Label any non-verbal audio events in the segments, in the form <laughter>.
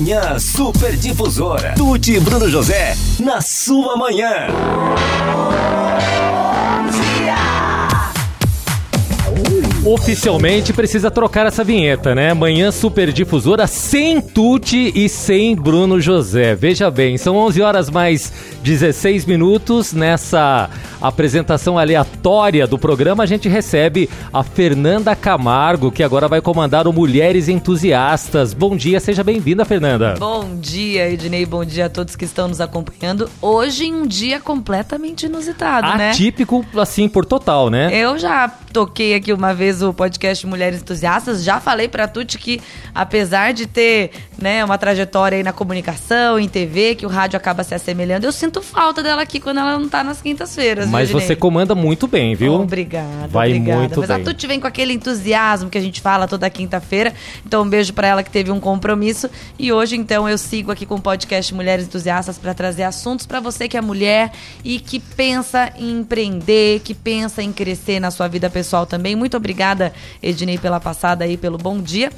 Manhã Super Difusora. Tuti e Bruno José, na sua manhã. Oficialmente precisa trocar essa vinheta, né? Manhã Super Difusora sem Tuti e sem Bruno José. Veja bem, são 11 horas mais 16 minutos. Nessa apresentação aleatória do programa, a gente recebe a Fernanda Camargo, que agora vai comandar o Mulheres Entusiastas. Bom dia, seja bem-vinda, Fernanda. Bom dia, Ednei. Bom dia a todos que estão nos acompanhando. Hoje, em um dia completamente inusitado, né? Atípico, assim, por total, né? Eu já toquei aqui uma vez o podcast Mulheres Entusiastas, já falei pra Tuti que, apesar de ter né, uma trajetória aí na comunicação, em TV, que o rádio acaba se assemelhando, eu sinto falta dela aqui quando ela não tá nas quintas-feiras. Mas você comanda muito bem, viu? Obrigada, Vai obrigada. muito Mas bem. a Tuti vem com aquele entusiasmo que a gente fala toda quinta-feira. Então, um beijo pra ela que teve um compromisso. E hoje, então, eu sigo aqui com o podcast Mulheres Entusiastas pra trazer assuntos pra você que é mulher e que pensa em empreender, que pensa em crescer na sua vida pessoal também. Muito obrigada, Ednei, pela passada aí, pelo bom dia.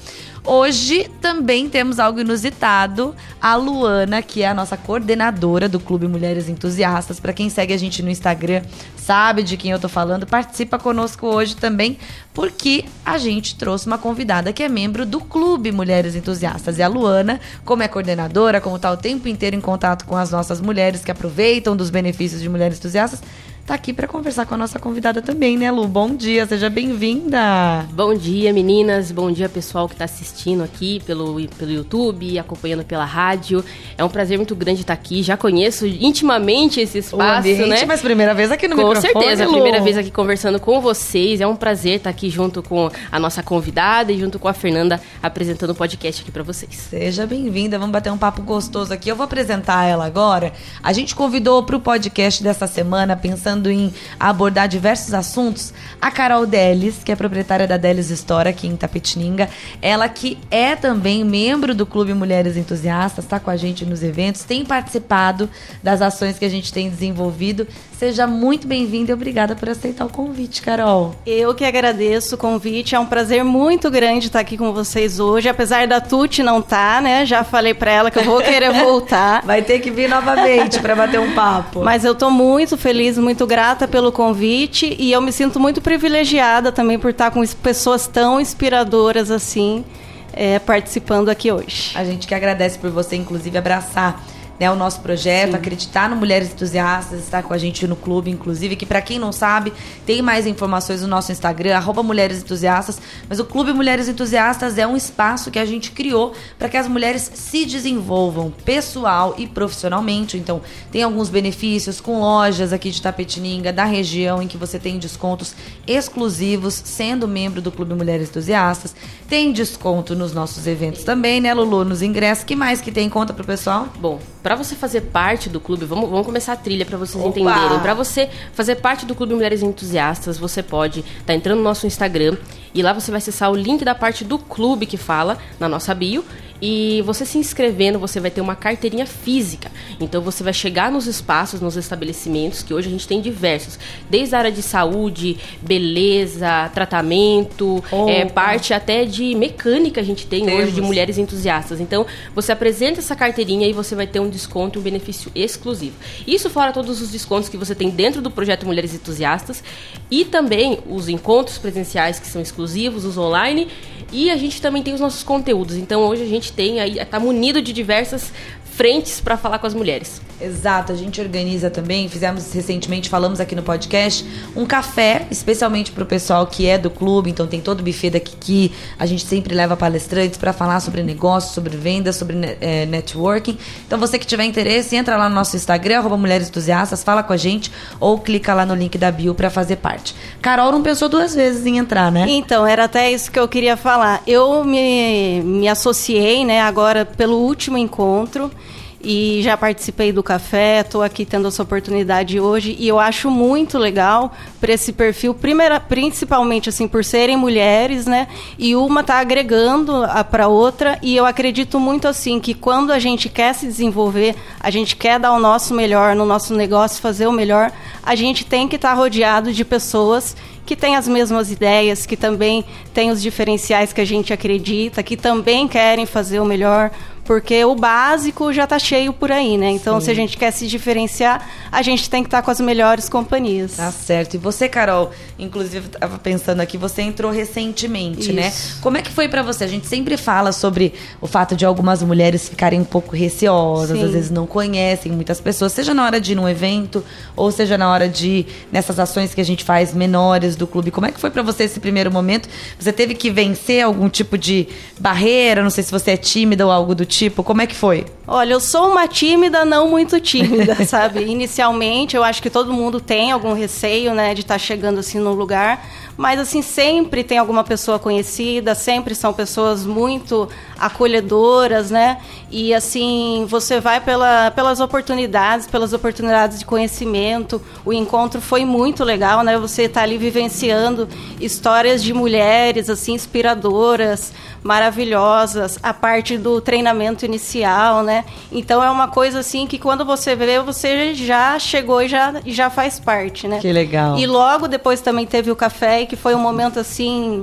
Hoje também temos algo inusitado. A Luana, que é a nossa coordenadora do Clube Mulheres Entusiastas. Para quem segue a gente no Instagram, sabe de quem eu tô falando, participa conosco hoje também, porque a gente trouxe uma convidada que é membro do Clube Mulheres Entusiastas. E a Luana, como é coordenadora, como tá o tempo inteiro em contato com as nossas mulheres que aproveitam dos benefícios de Mulheres Entusiastas, tá aqui para conversar com a nossa convidada também, né, Lu? Bom dia, seja bem-vinda. Bom dia, meninas. Bom dia, pessoal que está assistindo aqui pelo, pelo YouTube, acompanhando pela rádio. É um prazer muito grande estar aqui. Já conheço intimamente esse O espaço, ambiente, né? mas primeira vez aqui no Com microfone, certeza, a Lu. primeira vez aqui conversando com vocês. É um prazer estar aqui junto com a nossa convidada e junto com a Fernanda apresentando o podcast aqui para vocês. Seja bem-vinda, vamos bater um papo gostoso aqui. Eu vou apresentar ela agora. A gente convidou para o podcast dessa semana, pensando em abordar diversos assuntos, a Carol Delis, que é proprietária da Delis Store aqui em Tapetininga. Ela que é também membro do Clube Mulheres Entusiastas, está com a gente nos eventos, tem participado das ações que a gente tem desenvolvido. Seja muito bem-vinda e obrigada por aceitar o convite, Carol. Eu que agradeço o convite, é um prazer muito grande estar aqui com vocês hoje, apesar da Tuti não estar, né? Já falei pra ela que eu vou querer <laughs> voltar. Vai ter que vir novamente para bater um papo. Mas eu tô muito feliz, muito grata pelo convite e eu me sinto muito privilegiada também por estar com pessoas tão inspiradoras assim, é, participando aqui hoje. A gente que agradece por você, inclusive, abraçar né, o nosso projeto, acreditar no Mulheres Entusiastas, estar com a gente no clube, inclusive, que para quem não sabe, tem mais informações no nosso Instagram, arroba Mulheres Entusiastas, mas o Clube Mulheres Entusiastas é um espaço que a gente criou para que as mulheres se desenvolvam pessoal e profissionalmente. Então, tem alguns benefícios com lojas aqui de Tapetininga, da região, em que você tem descontos exclusivos, sendo membro do Clube Mulheres Entusiastas. Tem desconto nos nossos eventos também, né, Lulu? Nos ingressos. que mais que tem? Conta pro pessoal. Bom, para você fazer parte do clube, vamos, vamos começar a trilha para vocês Opa! entenderem. Para você fazer parte do Clube Mulheres Entusiastas, você pode estar tá entrando no nosso Instagram e lá você vai acessar o link da parte do clube que fala na nossa bio. E você se inscrevendo, você vai ter uma carteirinha física. Então você vai chegar nos espaços, nos estabelecimentos, que hoje a gente tem diversos. Desde a área de saúde, beleza, tratamento, é, parte até de mecânica a gente tem hoje de Temos. mulheres entusiastas. Então, você apresenta essa carteirinha e você vai ter um desconto e um benefício exclusivo. Isso fora todos os descontos que você tem dentro do projeto Mulheres Entusiastas e também os encontros presenciais que são exclusivos, os online e a gente também tem os nossos conteúdos. Então, hoje a gente tem aí tá munido de diversas frentes para falar com as mulheres. Exato, a gente organiza também, fizemos recentemente, falamos aqui no podcast, um café, especialmente pro pessoal que é do clube, então tem todo o buffet daqui que a gente sempre leva palestrantes para falar sobre negócios, sobre vendas, sobre eh, networking. Então você que tiver interesse, entra lá no nosso Instagram, arroba Mulheres Entusiastas, fala com a gente ou clica lá no link da bio para fazer parte. Carol não pensou duas vezes em entrar, né? Então, era até isso que eu queria falar. Eu me, me associei, né, agora pelo último encontro e já participei do café, estou aqui tendo essa oportunidade hoje. E eu acho muito legal para esse perfil, primeira, principalmente assim por serem mulheres, né? E uma tá agregando para outra. E eu acredito muito assim que quando a gente quer se desenvolver, a gente quer dar o nosso melhor no nosso negócio, fazer o melhor, a gente tem que estar tá rodeado de pessoas que têm as mesmas ideias, que também têm os diferenciais que a gente acredita, que também querem fazer o melhor Porque o básico já está cheio por aí, né? Então, Sim. se a gente quer se diferenciar, a gente tem que estar tá com as melhores companhias. Tá certo. E você, Carol, inclusive, estava pensando aqui, você entrou recentemente, né? Isso. né? Como é que foi para você? A gente sempre fala sobre o fato de algumas mulheres ficarem um pouco receosas, Sim. às vezes não conhecem muitas pessoas, seja na hora de ir num evento, ou seja na hora de nessas ações que a gente faz menores do clube. Como é que foi para você esse primeiro momento? Você teve que vencer algum tipo de barreira? Não sei se você é tímida ou algo do tipo. Como é que foi? Olha, eu sou uma tímida, não muito tímida, <laughs> sabe? Inicialmente, eu acho que todo mundo tem algum receio, né, de estar tá chegando assim no lugar mas assim sempre tem alguma pessoa conhecida, sempre são pessoas muito acolhedoras, né? E assim, você vai pela, pelas oportunidades, pelas oportunidades de conhecimento. O encontro foi muito legal, né? Você está ali vivenciando histórias de mulheres assim inspiradoras, maravilhosas, a parte do treinamento inicial, né? Então é uma coisa assim que quando você vê, você já chegou e já, já faz parte, né? Que legal. E logo depois também teve o café, que foi um momento assim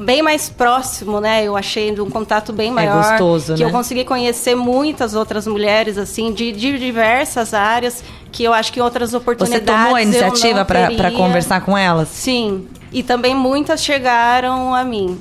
bem mais próximo, né? Eu achei de um contato bem é maior. É gostoso, que né? eu consegui conhecer muitas outras mulheres, assim, de, de diversas áreas, que eu acho que outras oportunidades. Você tomou a iniciativa para conversar com elas? Sim. E também muitas chegaram a mim.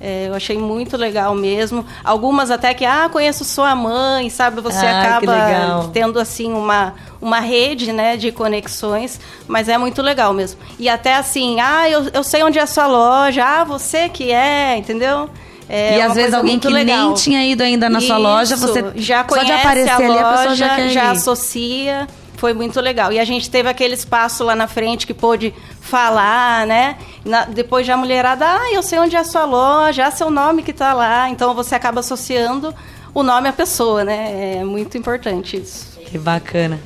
É, eu achei muito legal mesmo. Algumas até que, ah, conheço sua mãe, sabe? Você ah, acaba tendo, assim, uma, uma rede, né, de conexões. Mas é muito legal mesmo. E até assim, ah, eu, eu sei onde é a sua loja. Ah, você que é, entendeu? É e às vezes alguém que legal. nem tinha ido ainda na Isso, sua loja, você já conhece só de aparecer a loja, ali, a pessoa já, já associa foi muito legal. E a gente teve aquele espaço lá na frente que pôde falar, né? Na, depois já a mulherada, ah, eu sei onde é a sua loja, é seu nome que está lá. Então você acaba associando o nome à pessoa, né? É muito importante isso. Que bacana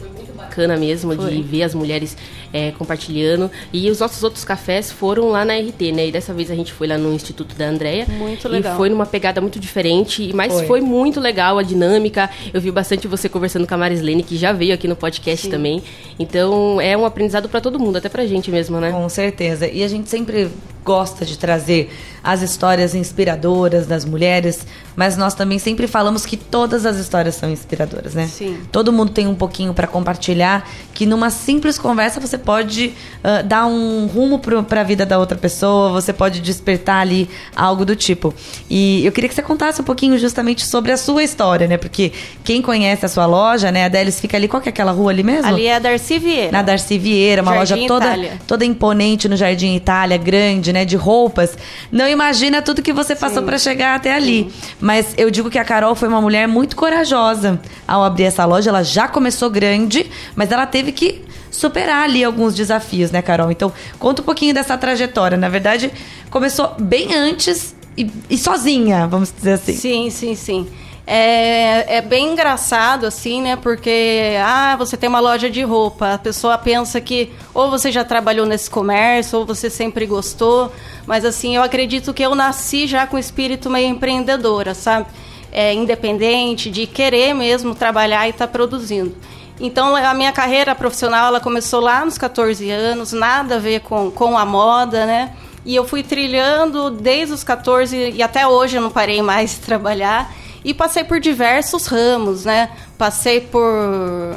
bacana mesmo Foi. de ver as mulheres é, compartilhando. E os nossos outros cafés foram lá na RT, né? E dessa vez a gente foi lá no Instituto da Andréia. Muito legal. E foi numa pegada muito diferente, mas foi, foi muito legal a dinâmica. Eu vi bastante você conversando com a Marislene, que já veio aqui no podcast Sim. também. Então é um aprendizado para todo mundo, até pra gente mesmo, né? Com certeza. E a gente sempre gosta de trazer as histórias inspiradoras das mulheres, mas nós também sempre falamos que todas as histórias são inspiradoras, né? Sim. Todo mundo tem um pouquinho para compartilhar, que numa simples conversa você pode uh, dar um rumo para a vida da outra pessoa, você pode despertar ali algo do tipo. E eu queria que você contasse um pouquinho justamente sobre a sua história, né? Porque quem conhece a sua loja, né? A Delis fica ali, qual que é aquela rua ali mesmo? Ali é a Darcy Vieira. Na Darcy Vieira, uma Jardim loja toda, toda imponente no Jardim Itália, grande, né? De roupas. Não imagina tudo que você passou para chegar até ali. Sim. Mas eu digo que a Carol foi uma mulher muito corajosa ao abrir essa loja. Ela já começou grande, mas ela teve que superar ali alguns desafios, né, Carol? Então, conta um pouquinho dessa trajetória. Na verdade, começou bem antes e, e sozinha, vamos dizer assim. Sim, sim, sim. É, é, bem engraçado, assim, né? Porque, ah, você tem uma loja de roupa. A pessoa pensa que ou você já trabalhou nesse comércio, ou você sempre gostou. Mas, assim, eu acredito que eu nasci já com espírito meio empreendedora, sabe? É, independente, de querer mesmo trabalhar e estar tá produzindo. Então, a minha carreira profissional, ela começou lá nos 14 anos, nada a ver com, com a moda, né? E eu fui trilhando desde os 14 e até hoje eu não parei mais de trabalhar. E passei por diversos ramos, né? Passei por,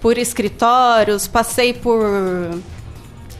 por escritórios, passei por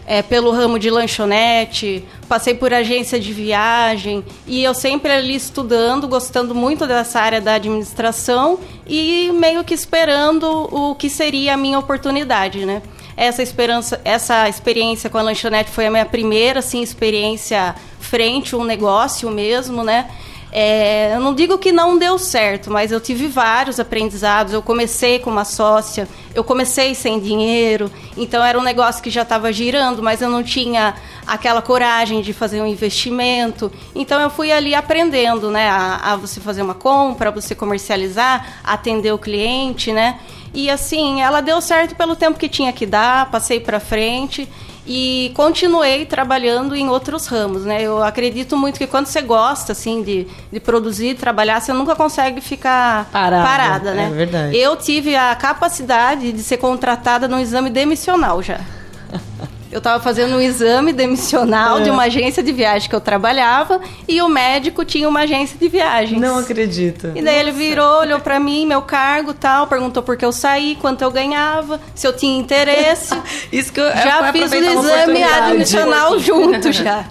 é, pelo ramo de lanchonete, passei por agência de viagem e eu sempre ali estudando, gostando muito dessa área da administração e meio que esperando o que seria a minha oportunidade, né? Essa esperança, essa experiência com a lanchonete foi a minha primeira assim experiência frente a um negócio mesmo, né? É, eu não digo que não deu certo, mas eu tive vários aprendizados. Eu comecei com uma sócia, eu comecei sem dinheiro, então era um negócio que já estava girando, mas eu não tinha aquela coragem de fazer um investimento. Então eu fui ali aprendendo, né, a, a você fazer uma compra, a você comercializar, atender o cliente, né? E assim, ela deu certo pelo tempo que tinha que dar, passei para frente e continuei trabalhando em outros ramos, né? Eu acredito muito que quando você gosta, assim, de, de produzir, trabalhar, você nunca consegue ficar parada, parada né? É verdade. Eu tive a capacidade de ser contratada no exame demissional já. Eu estava fazendo um exame demissional de uma agência de viagem que eu trabalhava e o médico tinha uma agência de viagens. Não acredito. E daí ele virou, olhou para mim, meu cargo tal, perguntou por que eu saí, quanto eu ganhava, se eu tinha interesse. <laughs> Isso que eu já eu fiz o exame admissional junto já.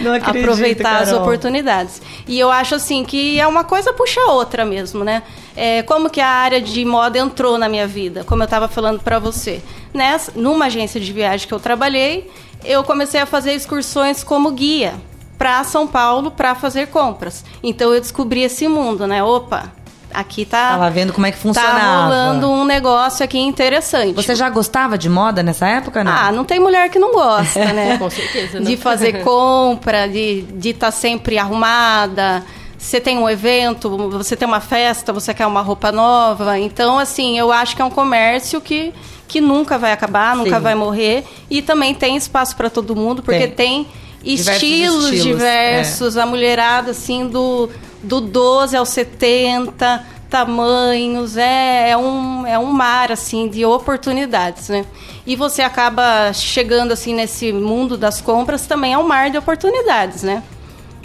Não acredito, aproveitar Carol. as oportunidades. E eu acho assim que é uma coisa puxa a outra mesmo, né? É, como que a área de moda entrou na minha vida, como eu estava falando para você. Nessa, numa agência de viagem que eu trabalhei, eu comecei a fazer excursões como guia para São Paulo para fazer compras. Então eu descobri esse mundo, né? Opa, aqui tá Tava vendo como é que funcionava. Tá rolando um negócio aqui interessante. Você já gostava de moda nessa época, não? Ah, não tem mulher que não gosta, <laughs> né? Com certeza, né? De fazer compra, de estar de tá sempre arrumada. Você tem um evento, você tem uma festa, você quer uma roupa nova. Então, assim, eu acho que é um comércio que, que nunca vai acabar, nunca Sim. vai morrer. E também tem espaço para todo mundo, porque tem, Diversos estilos, estilos, diversos. A mulherada, assim, do, do 12 ao 70, tamanhos. É, é, um, é um mar, assim, de oportunidades, né? E você acaba chegando, assim, nesse mundo das compras, também é um mar de oportunidades, né?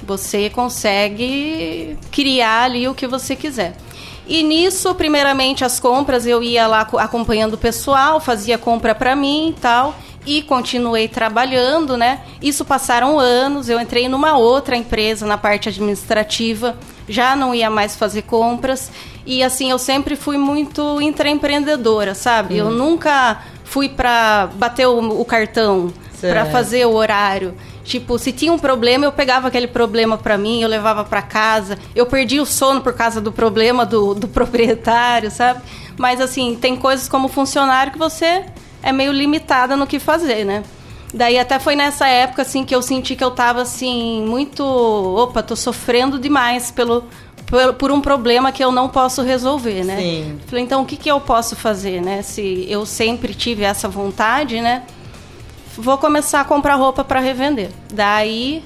Você consegue criar ali o que você quiser. E nisso, primeiramente, as compras, eu ia lá co- acompanhando o pessoal, fazia compra para mim e tal, e continuei trabalhando, né? Isso passaram anos, eu entrei numa outra empresa na parte administrativa, já não ia mais fazer compras, e assim, eu sempre fui muito intraempreendedora, sabe? Eu nunca fui para bater o, o cartão, para fazer o horário. Tipo, se tinha um problema, eu pegava aquele problema pra mim, eu levava pra casa. Eu perdi o sono por causa do problema do, do <laughs> proprietário, sabe? Mas assim, tem coisas como funcionário que você é meio limitada no que fazer, né? Daí até foi nessa época assim que eu senti que eu tava assim muito, opa, tô sofrendo demais pelo por, por um problema que eu não posso resolver, né? Sim. Falei, então o que que eu posso fazer, né? Se eu sempre tive essa vontade, né? vou começar a comprar roupa para revender. Daí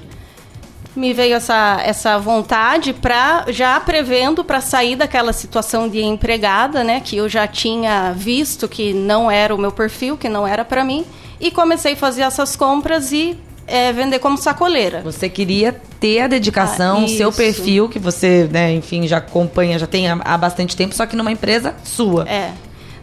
me veio essa, essa vontade para já prevendo para sair daquela situação de empregada, né, que eu já tinha visto que não era o meu perfil, que não era para mim, e comecei a fazer essas compras e é, vender como sacoleira. Você queria ter a dedicação, Ah, o seu perfil, que você, né, enfim, já acompanha, já tem há, há bastante tempo, só que numa empresa sua. É.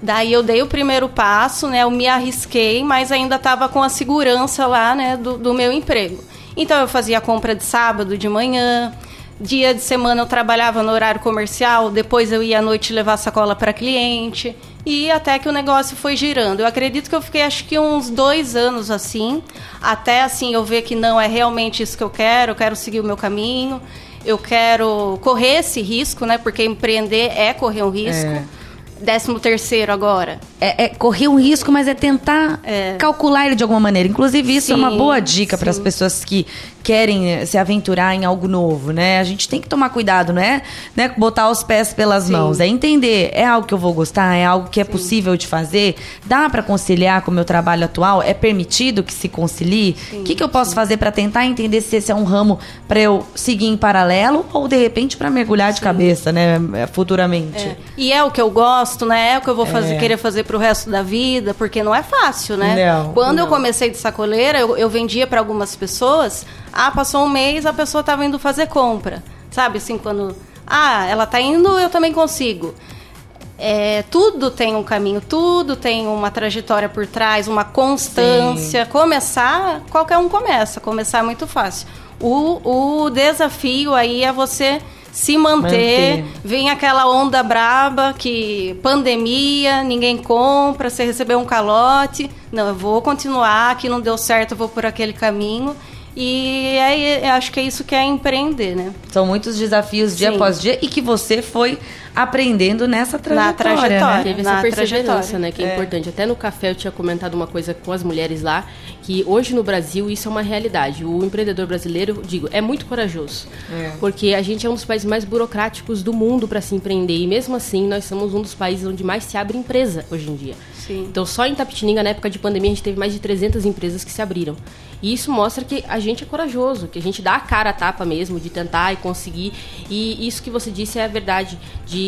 Daí eu dei o primeiro passo, né? Eu me arrisquei, mas ainda estava com a segurança lá, né, do, do meu emprego. Então eu fazia compra de sábado de manhã, dia de semana eu trabalhava no horário comercial, depois eu ia à noite levar sacola para cliente. E até que o negócio foi girando. Eu acredito que eu fiquei acho que uns dois anos assim, até assim eu ver que não é realmente isso que eu quero, eu quero seguir o meu caminho, eu quero correr esse risco, né? Porque empreender é correr um risco. É. Décimo terceiro agora. É, é correr um risco, mas é tentar É. calcular ele de alguma maneira. Inclusive, isso é uma Sim, boa dica para as sim. pessoas que querem eh, se aventurar em algo novo, né? A gente tem que tomar cuidado, não é né, botar os pés pelas Sim. mãos. É entender, é algo que eu vou gostar, é algo que é possível de fazer, dá para conciliar com o meu trabalho atual, é permitido que se concilie? O que, que eu posso fazer para tentar entender se esse é um ramo para eu seguir em paralelo ou de repente para mergulhar de cabeça, né, futuramente? É. E é o que eu gosto, né? É o que eu vou fazer, querer fazer pro resto da vida, porque não é fácil, né? Não, Quando eu não. comecei de sacoleira, eu, eu vendia para algumas pessoas. Ah, passou um mês, a pessoa estava indo fazer compra. Sabe assim, quando. Ah, ela tá indo, eu também consigo. É, tudo tem um caminho, tudo tem uma trajetória por trás, uma constância. Começar, qualquer um começa. Começar é muito fácil. O, o desafio aí é você se manter. Manter. Vem aquela onda braba que pandemia, ninguém compra, você recebeu um calote. Não, eu vou continuar, aqui não deu certo, eu vou por aquele caminho. E eu acho que é isso que é empreender, né? São muitos desafios dia Sim. após dia e que você foi aprendendo nessa trajetória. trajetória. Né? Teve na essa perseverança, trajetória. né? Que é, importante. Até no café eu tinha comentado uma coisa com as mulheres lá, que hoje no Brasil isso é uma realidade. O empreendedor brasileiro, digo, é muito corajoso. Porque a gente é um dos países mais burocráticos do mundo para se empreender. E mesmo assim, nós somos um dos países onde mais se abre empresa hoje em dia. Sim. Então, só em Tapetininga, na época de pandemia, a gente teve mais de 300 empresas que se abriram. E isso mostra que a gente é corajoso, que a gente dá a cara a tapa mesmo, de tentar e conseguir. E isso que você disse é a verdade, de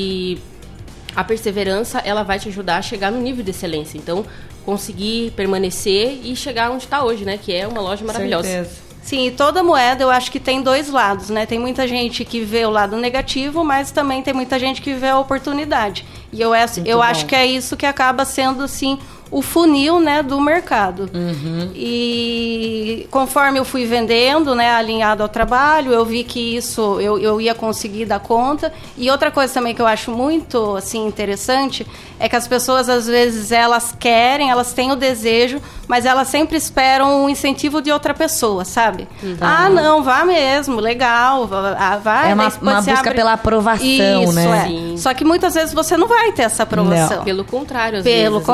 a perseverança ela vai te ajudar a chegar no nível de excelência. Então, conseguir permanecer e chegar onde está hoje, né? Que é uma loja maravilhosa. Certeza. Sim, e toda moeda eu acho que tem dois lados, né? Tem muita gente que vê o lado negativo, mas também tem muita gente que vê a oportunidade. E eu, eu acho que é isso que acaba sendo, assim, o funil né, do mercado. Uhum. E conforme eu fui vendendo, né, alinhado ao trabalho, eu vi que isso eu, eu ia conseguir dar conta. E outra coisa também que eu acho muito assim interessante é que as pessoas às vezes elas querem, elas têm o desejo, mas elas sempre esperam um incentivo de outra pessoa, sabe? Uhum. Ah, não, vá mesmo, legal, vá, vai. É uma, uma busca abre... pela aprovação, Isso, né? É. Sim. Só que muitas vezes você não vai ter essa aprovação. Não. Pelo contrário, às Pelo vezes, né?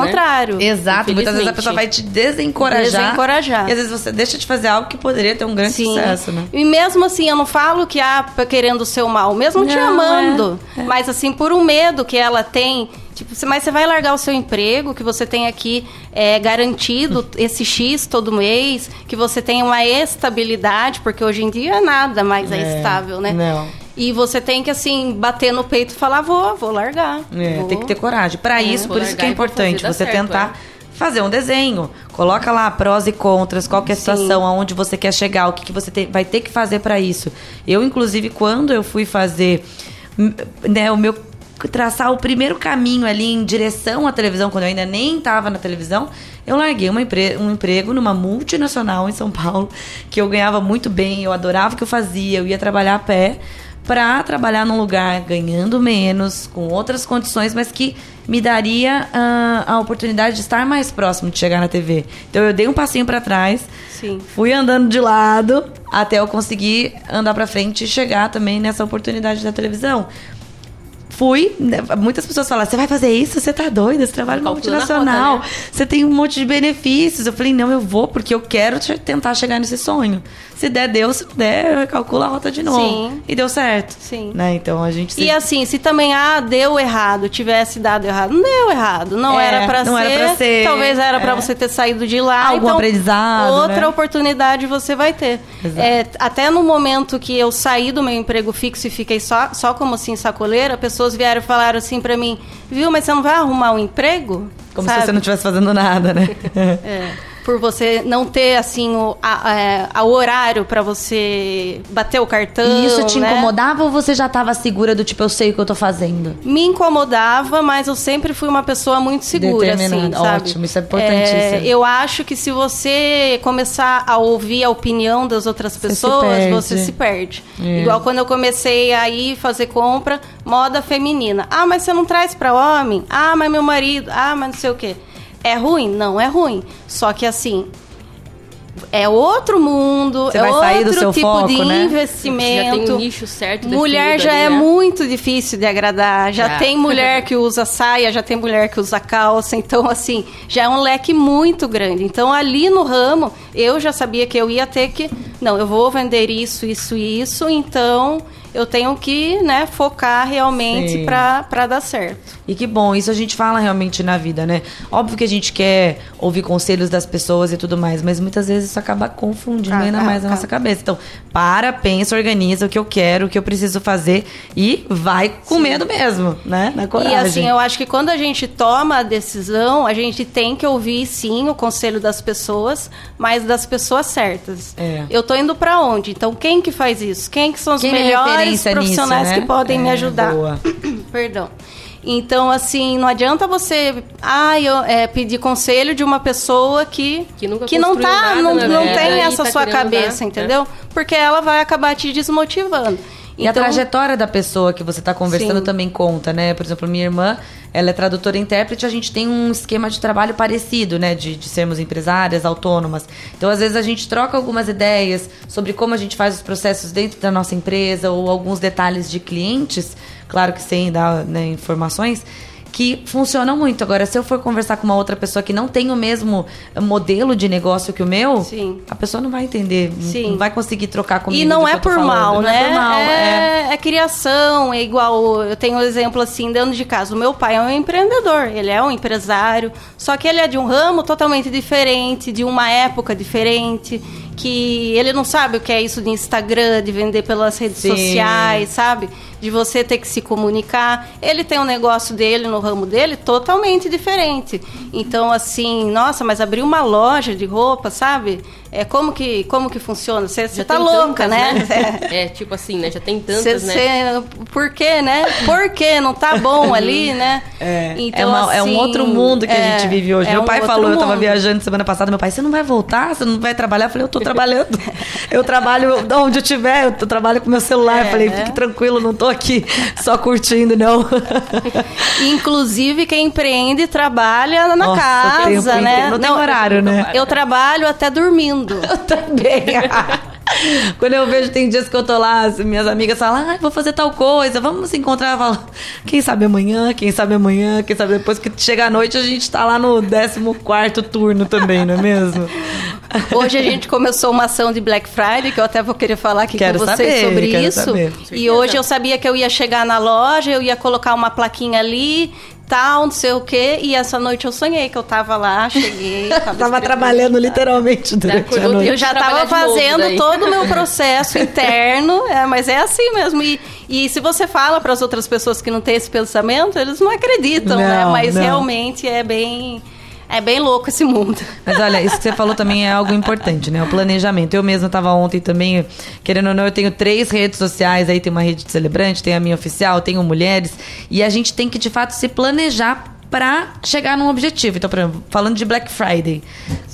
Exato, muitas vezes a pessoa vai te desencorajar. Desencorajar. E às vezes você deixa de fazer algo que poderia ter um grande Sim. sucesso, né? E mesmo assim, eu não falo que ah, querendo o seu mal, mesmo te Não, amando, é, é. mas assim, por um medo que ela tem. Tipo, mas você vai largar o seu emprego, que você tem aqui é, garantido <laughs> esse X todo mês, que você tem uma estabilidade, porque hoje em dia nada mais é, É, estável, né? não. E você tem que, assim, bater no peito e falar, vou, vou largar. É, vou. tem que ter coragem. Pra isso, vou por isso que é importante fazer você certo, tentar fazer um desenho. Coloca lá prós e contras, qual que é a Sim. situação, aonde você quer chegar, o que, que você te- vai ter que fazer pra isso. Eu, inclusive, quando eu fui fazer hum, né, o meu traçar o primeiro caminho ali em direção à televisão, quando eu ainda nem estava na televisão, eu larguei uma empre- um emprego numa multinacional em São Paulo, que eu ganhava muito bem, eu adorava o que eu fazia, eu ia trabalhar a pé para trabalhar num lugar ganhando menos, com outras condições, mas que me daria ah, a oportunidade de estar mais próximo de chegar na TV. Então eu dei um passinho para trás, Sim. fui andando de lado até eu conseguir andar para frente e chegar também nessa oportunidade da televisão. Fui, né, muitas pessoas falam, você vai fazer isso? Você tá doida? Você trabalha numa a multinacional, rota, né? você tem um monte de benefícios. Eu falei, não, eu vou porque eu quero te- tentar chegar nesse sonho. Se der, deu. Se não der, calcula a rota de novo. Sim. E deu certo. Sim. Né? Então a gente... E assim, se também, ah, deu errado, tivesse dado errado, não deu errado, não É, era pra não ser, era pra ser, talvez era pra é. você ter saído de lá. Algum então, aprendizado, Outra né? oportunidade você vai ter. É, até no momento que eu saí do meu emprego fixo e fiquei só, só como assim, sacoleira, pessoas vieram e falaram assim pra mim, viu, mas você não vai arrumar um emprego? Como Sabe? se você não estivesse fazendo nada, né? <laughs> É, por você não ter assim o, a- é, a- horário pra você bater o cartão. E isso te né? incomodava ou você já tava segura do tipo, eu sei o que eu tô fazendo? Me incomodava, mas eu sempre fui uma pessoa muito segura, assim, sabe? Ótimo, isso é importantíssimo. É, eu acho que se você começar a ouvir a opinião das outras se pessoas, perde. você se perde. É. Igual quando eu comecei a ir fazer compra, moda feminina. Ah, mas você não traz pra homem? Ah, mas meu marido. Ah, mas não sei o quê. É ruim? Não é ruim. Só que assim, é outro mundo, Você é outro seu tipo foco, de né? Já tem investimento. um nicho certo Mulher já ali, é né? muito difícil de agradar. Já, Já. tem mulher que usa saia, já tem mulher que usa calça. Então, assim, já é um leque muito grande. Então, ali no ramo, eu já sabia que eu ia ter que. Não, eu vou vender isso, isso e isso. Então, eu tenho que né, focar realmente Sim. para dar certo. E que bom, isso a gente fala realmente na vida, né? Óbvio que a gente quer ouvir conselhos das pessoas e tudo mais, mas muitas vezes isso acaba confundindo Acaba, ainda mais a nossa cabeça. Então, para, pensa, organiza o que eu quero, o que eu preciso fazer e vai com medo mesmo, né? Na coragem. E assim, eu acho que quando a gente toma a decisão, a gente tem que ouvir sim o conselho das pessoas, mas das pessoas certas. É. Eu tô indo pra onde? Então quem que faz isso? Quem que são os Quem é melhores referência profissionais nisso, né? que podem me É, ajudar? boa. <coughs> Perdão. Então, assim, não adianta você ah, eu, é, pedir conselho de uma pessoa que, Que nunca não construiu tá, nada não, não tem essa tá sua cabeça, dar, entendeu? Porque ela vai acabar te desmotivando. E a trajetória da pessoa que você está conversando Sim. também conta, né? Por exemplo, minha irmã, ela é tradutora e intérprete, a gente tem um esquema de trabalho parecido, né? De, de sermos empresárias, autônomas. Então, às vezes, a gente troca algumas ideias sobre como a gente faz os processos dentro da nossa empresa ou alguns detalhes de clientes, claro que sem dar né, informações, que funcionam muito. Agora, se eu for conversar com uma outra pessoa que não tem o mesmo modelo de negócio que o meu, Sim. a pessoa não vai entender, Sim. não vai conseguir trocar comigo. E não é eu tô por mal, Não né? É por mal, é. é, é criação, é igual. Eu tenho um exemplo assim, dentro de casa. O meu pai é um empreendedor, ele é um empresário, só que ele é de um ramo totalmente diferente, de uma época diferente. Que ele não sabe o que é isso de Instagram, de vender pelas redes Sim. sociais, sabe? De você ter que se comunicar. Ele tem um negócio dele no ramo dele totalmente diferente. Então, assim, nossa, mas abrir uma loja de roupa, sabe? É como que, como que funciona? Você tá louca, tantas, né? <laughs> É, tipo assim, né? Já tem Cê- tantas, né? cê- por quê, né? Por quê? Não tá bom ali, <laughs> né? É, Então, é, uma- é um assim, outro mundo que a é, gente vive hoje. é meu um pai falou, eu tava mundo. viajando semana passada, meu pai, você não vai voltar? Você não vai trabalhar? Eu falei, eu tô trabalhando. eu trabalho de onde eu tiver, eu trabalho com meu celular. É, falei, é. fique tranquilo, não tô aqui só curtindo, não. <laughs> Inclusive, quem empreende trabalha na Nossa, casa, tempo né? Não tem horário, né? Eu trabalho até dormindo. <laughs> Eu também. <laughs> Quando eu vejo, tem dias que eu tô lá, minhas amigas falam, ah, vou fazer tal coisa, vamos se encontrar. Eu falo, quem sabe amanhã, quem sabe amanhã, quem sabe depois que chega a noite, a gente tá lá no 14 turno também, não é mesmo? <laughs> Hoje a gente começou uma ação de Black Friday, que eu até vou querer falar aqui Quero com vocês saber, sobre isso. saber. E hoje eu sabia que eu ia chegar na loja, eu ia colocar uma plaquinha ali, tal, não sei o quê. E essa noite eu sonhei que eu tava lá, cheguei. <laughs> Tava, Tava trabalhando literalmente durante a noite. Eu já novo fazendo todo o meu processo <laughs> interno, é, mas é assim mesmo. E, e se você fala para as outras pessoas que não têm esse pensamento, eles não acreditam, né? Não, Mas não. realmente é bem, é bem louco esse mundo. Mas olha, isso que você falou também é algo importante, né? O planejamento. Eu mesma estava ontem também, querendo ou não, eu tenho três redes sociais, aí tem uma rede de celebrante, tem a minha oficial, tenho mulheres, e a gente tem que de fato se planejar pra chegar num objetivo. Então, por exemplo, falando de Black Friday,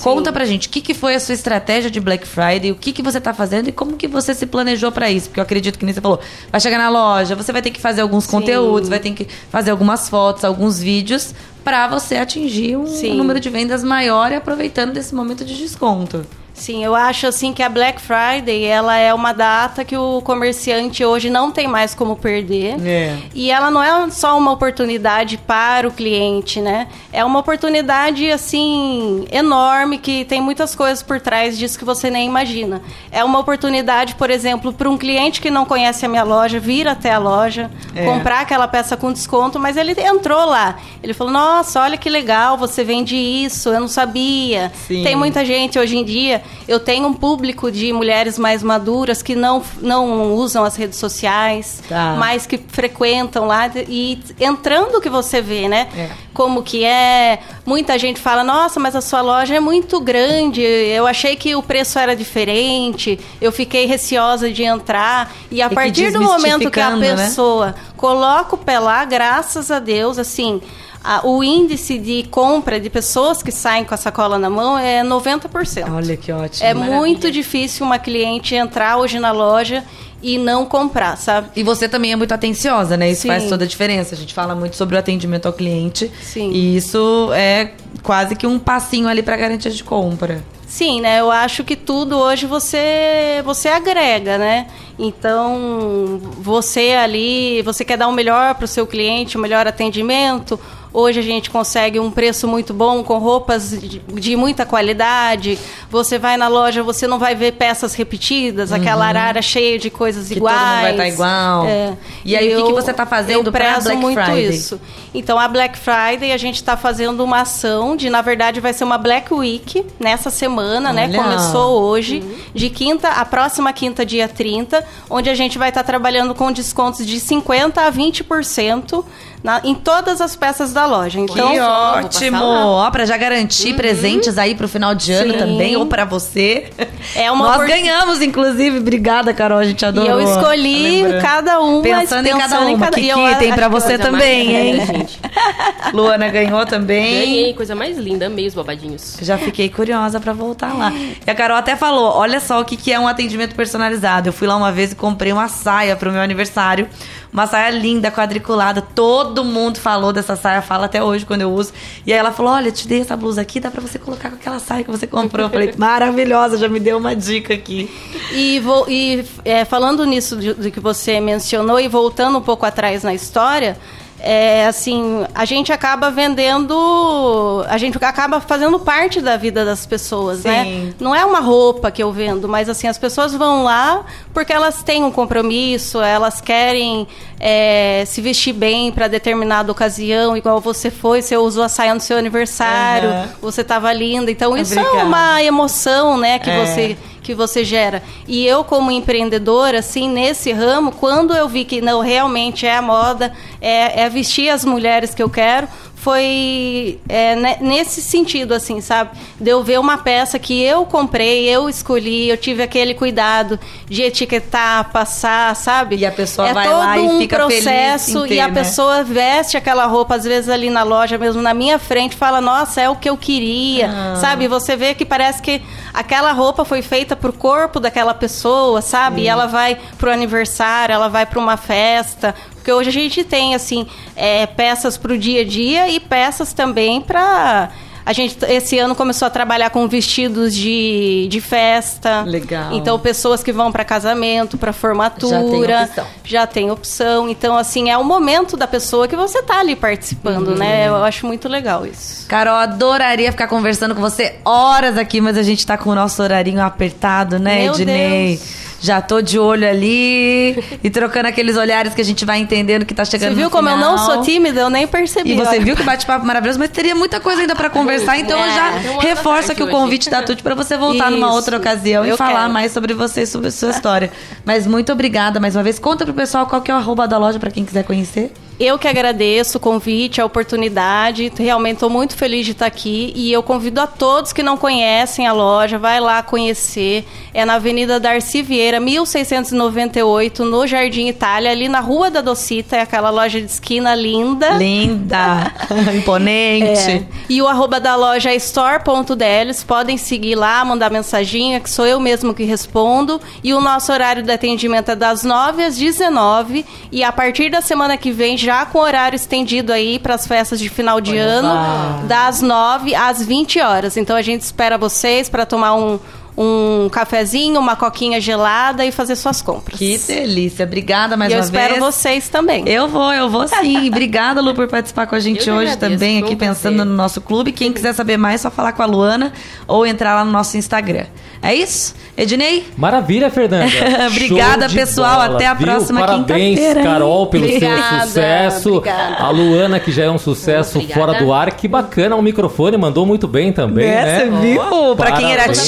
conta pra gente o que, que foi a sua estratégia de Black Friday, o que, que você tá fazendo e como que você se planejou pra isso. Porque eu acredito que nem você falou, vai chegar na loja, você vai ter que fazer alguns conteúdos, vai ter que fazer algumas fotos, alguns vídeos pra você atingir um Sim. número de vendas maior e aproveitando desse momento de desconto. Sim, eu acho assim que a Black Friday ela é uma data que o comerciante hoje não tem mais como perder. É. E ela não é só uma oportunidade para o cliente, né? É uma oportunidade assim enorme que tem muitas coisas por trás disso que você nem imagina. É uma oportunidade, por exemplo, para um cliente que não conhece a minha loja vir até a loja, É. comprar aquela peça com desconto, mas ele entrou lá. Ele falou: "Nossa, olha que legal, você vende isso, eu não sabia". Sim. Tem muita gente hoje em dia. Eu tenho um público de mulheres mais maduras que não, não usam as redes sociais, Tá. mas que frequentam lá e entrando que você vê, né? É. Como que é. Muita gente fala, nossa, mas a sua loja é muito grande. Eu achei que o preço era diferente. Eu fiquei receosa de entrar. E a que partir do momento que a né? pessoa coloca o pé lá, graças a Deus, assim. A- o índice de compra de pessoas que saem com a sacola na mão é 90%. Olha que ótimo. É Maravilha. muito difícil uma cliente entrar hoje na loja e não comprar, sabe? E você também é muito atenciosa, né? Isso Sim. faz toda a diferença. A gente fala muito sobre o atendimento ao cliente. Sim. E isso é quase que um passinho ali para garantia de compra. Sim, né? Eu acho que tudo hoje você você agrega, né? Então, você ali, você quer dar o melhor para o seu cliente, o melhor atendimento. Hoje a gente consegue um preço muito bom com roupas de, de muita qualidade. Você vai na loja, você não vai ver peças repetidas, aquela arara cheia de coisas Uhum. Que iguais. todo mundo vai estar igual. É. E aí, o que eu- que você tá fazendo eu pra prezo Black muito Friday? isso. Então, a Black Friday, a gente está fazendo uma ação de, na verdade, vai ser uma Black Week nessa semana, né? Olha. Começou hoje, de quinta, a próxima quinta, dia 30, onde a gente vai estar trabalhando com descontos de 50% a 20% na, em todas as peças da loja. Então, que ótimo! Ó, pra já garantir presentes aí pro final de ano Sim. também, ou pra você. É uma Nós opor- ganhamos, inclusive. Obrigada, Carol. A gente e adorou. eu escolhi Lembra? cada uma. Pensando em cada uma. e Kiki, eu tem pra que você também, hein? linda, gente. <laughs> Luana ganhou também. Ganhei, coisa mais linda, amei os babadinhos. Já fiquei curiosa pra voltar lá. E a Carol até falou: olha só o que, que é um atendimento personalizado. Eu fui lá uma vez e comprei uma saia pro meu aniversário. Uma saia linda, quadriculada. Todo mundo falou dessa saia, fala até hoje quando eu uso. E aí ela falou: olha, te dei essa blusa aqui, dá pra você colocar com aquela saia que você comprou. Eu falei, <laughs> maravilhosa, já me deu uma dica aqui. E, vou, e é, falando nisso de- do que você mencionou e voltando um pouco atrás na história, é, assim, a gente acaba vendendo, a gente acaba fazendo parte da vida das pessoas, Sim. né? Não é uma roupa que eu vendo, mas assim, as pessoas vão lá porque elas têm um compromisso, elas querem é, se vestir bem para determinada ocasião, igual você foi, você usou a saia no seu aniversário, Aham. você estava linda. Então isso Obrigada. é uma emoção, né, que É. você que você gera. E eu como empreendedora, assim, nesse ramo, quando eu vi que não realmente é a moda, é, é vestir as mulheres que eu quero, foi é, ne- nesse sentido, assim, sabe? De eu ver uma peça que eu comprei, eu escolhi, eu tive aquele cuidado de etiquetar, passar, sabe? E a pessoa é vai todo lá e um fica feliz processo ter, e a né? pessoa veste aquela roupa, às vezes ali na loja mesmo, na minha frente, fala, nossa, é o que eu queria, Ah. sabe? Você vê que parece que aquela roupa foi feita pro corpo daquela pessoa, sabe? E ela vai pro aniversário, ela vai pra uma festa. Porque hoje a gente tem, assim, é, peças pro dia a dia e peças também pra. A gente, esse ano, começou a trabalhar com vestidos de, de festa. Legal. Então, pessoas que vão para casamento, para formatura. opção. Já tem opção. Então, assim, é o momento da pessoa que você tá ali participando, né? Eu acho muito legal isso. Carol, adoraria ficar conversando com você horas aqui, mas a gente tá com o nosso horarinho apertado, né, Meu Ednei? Deus. Já tô de olho ali e trocando aqueles olhares que a gente vai entendendo que tá chegando Você viu no como eu não sou tímida? Eu nem percebi. E você Olha. viu que bate-papo maravilhoso, mas teria muita coisa ainda pra <laughs> conversar, então eu já É, uma da reforço aqui o hoje. convite da Tuti pra você voltar numa Isso. outra ocasião e Eu falar quero. mais sobre você e sobre a sua história. Mas muito obrigada mais uma vez. Conta pro pessoal qual que é o arroba da loja pra quem quiser conhecer. Eu que agradeço o convite, a oportunidade. Realmente estou muito feliz de estar aqui. E eu convido a todos que não conhecem a loja, vai lá conhecer. É na Avenida Darcy Vieira, 1698, no Jardim Itália, ali na Rua da Docita. É aquela loja de esquina linda. Linda, <laughs> imponente. É. E o arroba da loja é store.deles. Podem seguir lá, mandar mensaginha, que sou eu mesmo que respondo. E o nosso horário de atendimento é das 9 às 19. E a partir da semana que vem, já com horário estendido aí para as festas de final de ano, das 9 às 20 horas. Então a gente espera vocês para tomar um, um cafezinho, uma coquinha gelada e fazer suas compras. Que delícia. Obrigada mais e eu uma espero vez. vocês também. Eu vou, eu vou sim. <laughs> Obrigada, Lu, por participar com a gente Eu hoje agradeço, também, aqui pensando no nosso clube. Quem quiser saber mais, é só falar com a Luana ou entrar lá no nosso Instagram. É isso? Ednei? Maravilha, Fernanda. <laughs> Obrigada, pessoal. Até a viu? próxima Parabéns, quinta-feira? Carol, pelo Obrigada, seu sucesso. obrigada. A Luana, que já é um sucesso Obrigada. fora do ar. Que bacana o microfone, mandou muito bem também, É, né? você viu? Pra quem era Parabéns.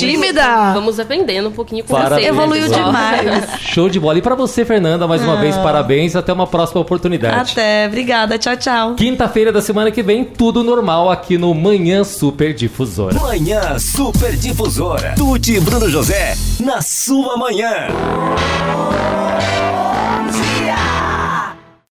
Vamos aprendendo um pouquinho com Parabéns. você. Evoluiu demais. <laughs> Show de bola. E pra você, Fernanda, mais uma vez, parabéns. Até uma próxima oportunidade. Até. Obrigada. Tchau, tchau. Quinta-feira da semana que vem, tudo normal aqui no Manhã Super Difusora. Manhã Super Difusora. Tuti e Bruno José, na sua manhã.